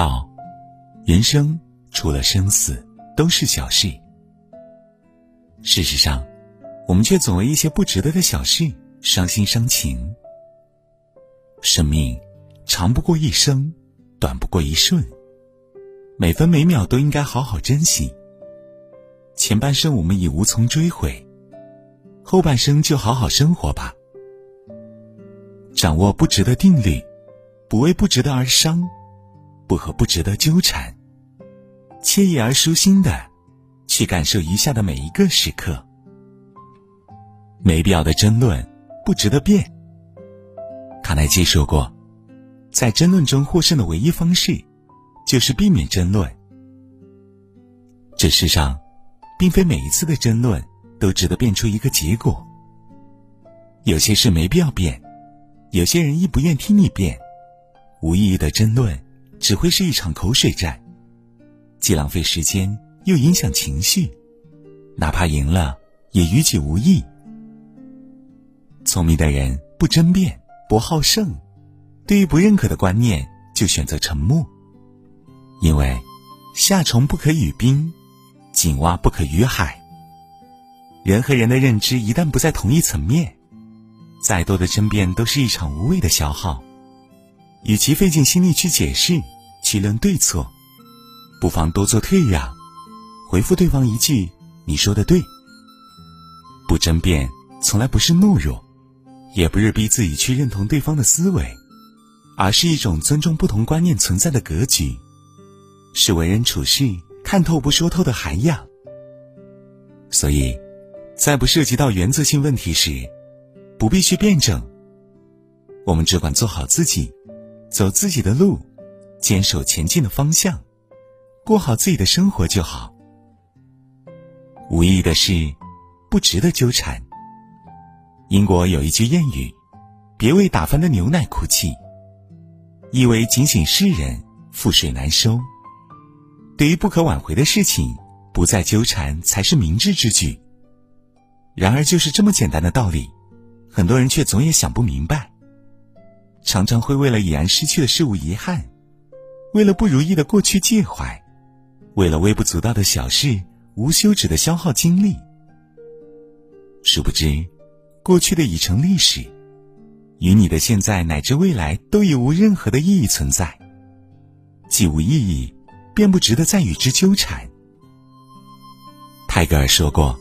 道，人生除了生死都是小事。事实上，我们却总为一些不值得的小事伤心伤情。生命长不过一生，短不过一瞬，每分每秒都应该好好珍惜。前半生我们已无从追悔，后半生就好好生活吧。掌握不值得定律，不为不值得而伤，不和不值得纠缠，惬意而舒心的去感受余下的每一个时刻。没必要的争论，不值得辩。卡耐基说过，在争论中获胜的唯一方式，就是避免争论。这世上，并非每一次的争论都值得辩出一个结果。有些事没必要辩。有些人亦不愿听你辩，无意义的争论只会是一场口水战，既浪费时间又影响情绪，哪怕赢了也于己无益。聪明的人不争辩，不好胜，对于不认可的观念就选择沉默，因为夏虫不可语冰，井蛙不可语海。人和人的认知一旦不在同一层面。再多的争辩都是一场无谓的消耗，与其费尽心力去解释、去论对错，不妨多做退让，回复对方一句“你说的对”。不争辩从来不是懦弱，也不是逼自己去认同对方的思维，而是一种尊重不同观念存在的格局，是为人处事看透不说透的涵养。所以，在不涉及到原则性问题时，不必去辩证，我们只管做好自己，走自己的路，坚守前进的方向，过好自己的生活就好。无意义的事，不值得纠缠。英国有一句谚语：“别为打翻的牛奶哭泣。”意为警醒世人，覆水难收。对于不可挽回的事情，不再纠缠才是明智之举。然而，就是这么简单的道理。很多人却总也想不明白，常常会为了已然失去的事物遗憾，为了不如意的过去介怀，为了微不足道的小事无休止的消耗精力。殊不知，过去的已成历史，与你的现在乃至未来都已无任何的意义存在。既无意义，便不值得再与之纠缠。泰戈尔说过：“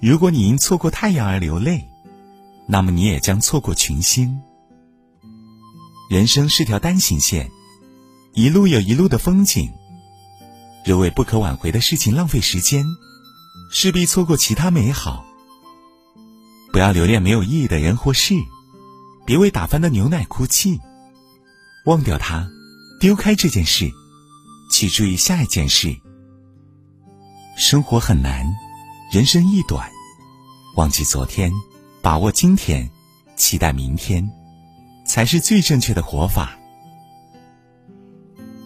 如果你因错过太阳而流泪。”那么你也将错过群星。人生是条单行线，一路有一路的风景。若为不可挽回的事情浪费时间，势必错过其他美好。不要留恋没有意义的人或事，别为打翻的牛奶哭泣。忘掉它，丢开这件事，去注意下一件事。生活很难，人生亦短，忘记昨天。把握今天，期待明天，才是最正确的活法。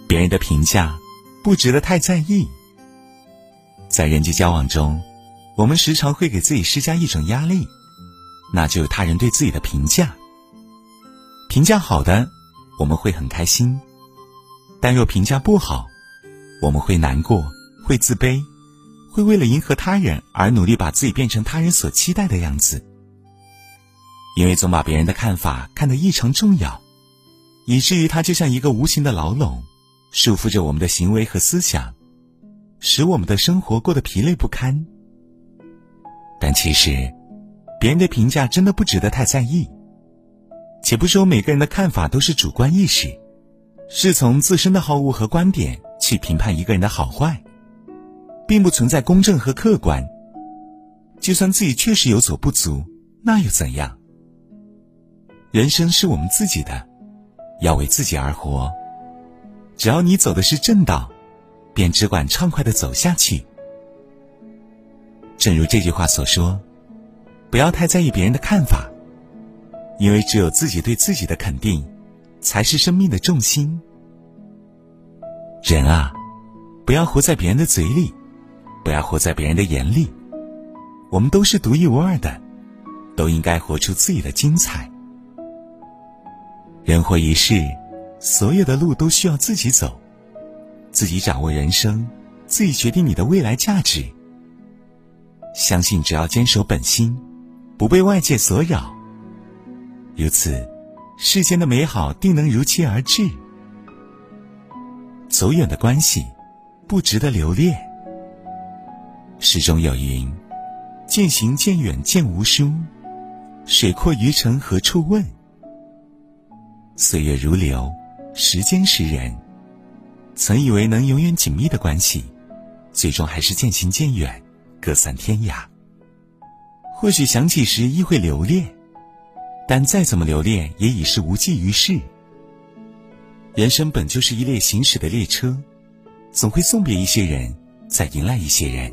别人的评价不值得太在意。在人际交往中，我们时常会给自己施加一种压力，那就是他人对自己的评价。评价好的，我们会很开心；但若评价不好，我们会难过，会自卑，会为了迎合他人而努力把自己变成他人所期待的样子。因为总把别人的看法看得异常重要，以至于它就像一个无形的牢笼，束缚着我们的行为和思想，使我们的生活过得疲累不堪。但其实，别人的评价真的不值得太在意。且不说每个人的看法都是主观意识，是从自身的好恶和观点去评判一个人的好坏，并不存在公正和客观。就算自己确实有所不足，那又怎样？人生是我们自己的，要为自己而活。只要你走的是正道，便只管畅快的走下去。正如这句话所说：“不要太在意别人的看法，因为只有自己对自己的肯定，才是生命的重心。”人啊，不要活在别人的嘴里，不要活在别人的眼里。我们都是独一无二的，都应该活出自己的精彩。人活一世，所有的路都需要自己走，自己掌握人生，自己决定你的未来价值。相信只要坚守本心，不被外界所扰，如此，世间的美好定能如期而至。走远的关系，不值得留恋。诗中有云：“渐行渐远渐无书，水阔鱼沉何处问？”岁月如流，时间是人。曾以为能永远紧密的关系，最终还是渐行渐远，各散天涯。或许想起时亦会留恋，但再怎么留恋，也已是无济于事。人生本就是一列行驶的列车，总会送别一些人，再迎来一些人。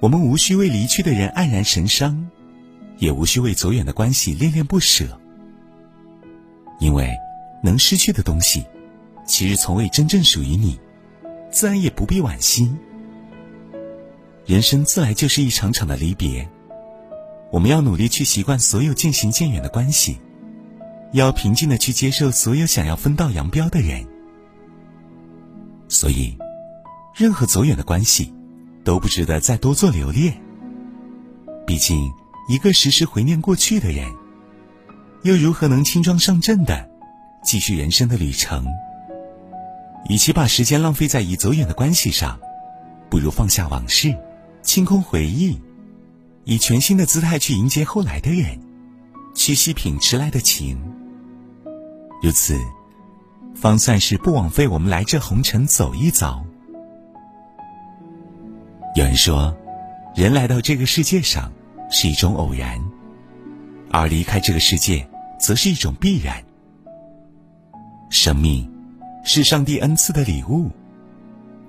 我们无需为离去的人黯然神伤，也无需为走远的关系恋恋不舍。因为，能失去的东西，其实从未真正属于你，自然也不必惋惜。人生自来就是一场场的离别，我们要努力去习惯所有渐行渐远的关系，要平静的去接受所有想要分道扬镳的人。所以，任何走远的关系，都不值得再多做留恋。毕竟，一个时时怀念过去的人。又如何能轻装上阵的继续人生的旅程？与其把时间浪费在已走远的关系上，不如放下往事，清空回忆，以全新的姿态去迎接后来的人，去细品迟来的情。如此，方算是不枉费我们来这红尘走一遭。有人说，人来到这个世界上是一种偶然，而离开这个世界。则是一种必然。生命是上帝恩赐的礼物，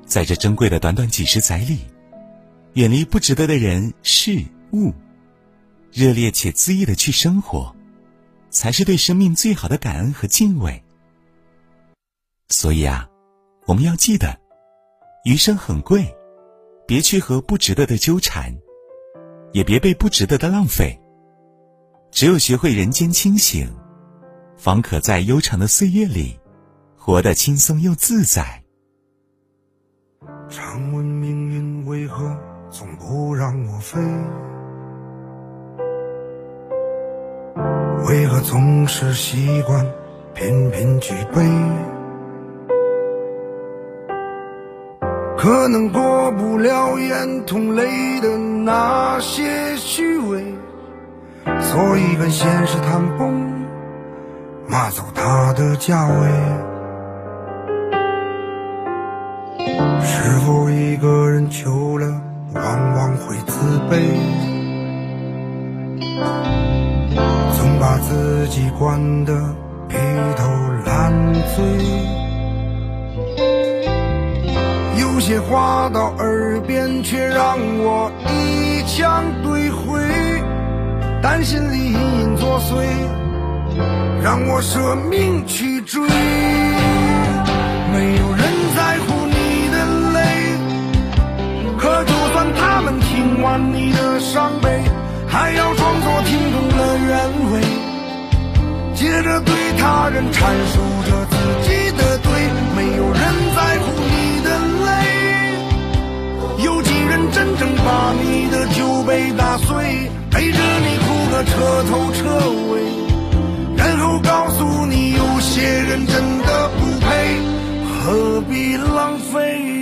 在这珍贵的短短几十载里，远离不值得的人事物，热烈且恣意的去生活，才是对生命最好的感恩和敬畏。所以啊，我们要记得，余生很贵，别去和不值得的纠缠，也别被不值得的浪费。只有学会人间清醒，方可在悠长的岁月里，活得轻松又自在。常问命运为何总不让我飞？为何总是习惯频频举杯？可能过不了眼同泪的那些虚伪。所以跟现实谈崩，骂走他的价位。是否一个人久了，往往会自卑？总把自己灌得披头烂醉。有些话到耳边，却让我一腔怼回。但心里隐隐作祟，让我舍命去追。没有人在乎你的泪，可就算他们听完你的伤悲，还要装作听懂了原委，接着对他人阐述着自己的对。没有人在乎你的泪，有几人真正把你的酒杯打碎？陪着你哭个彻头彻尾，别人真的不配，何必浪费？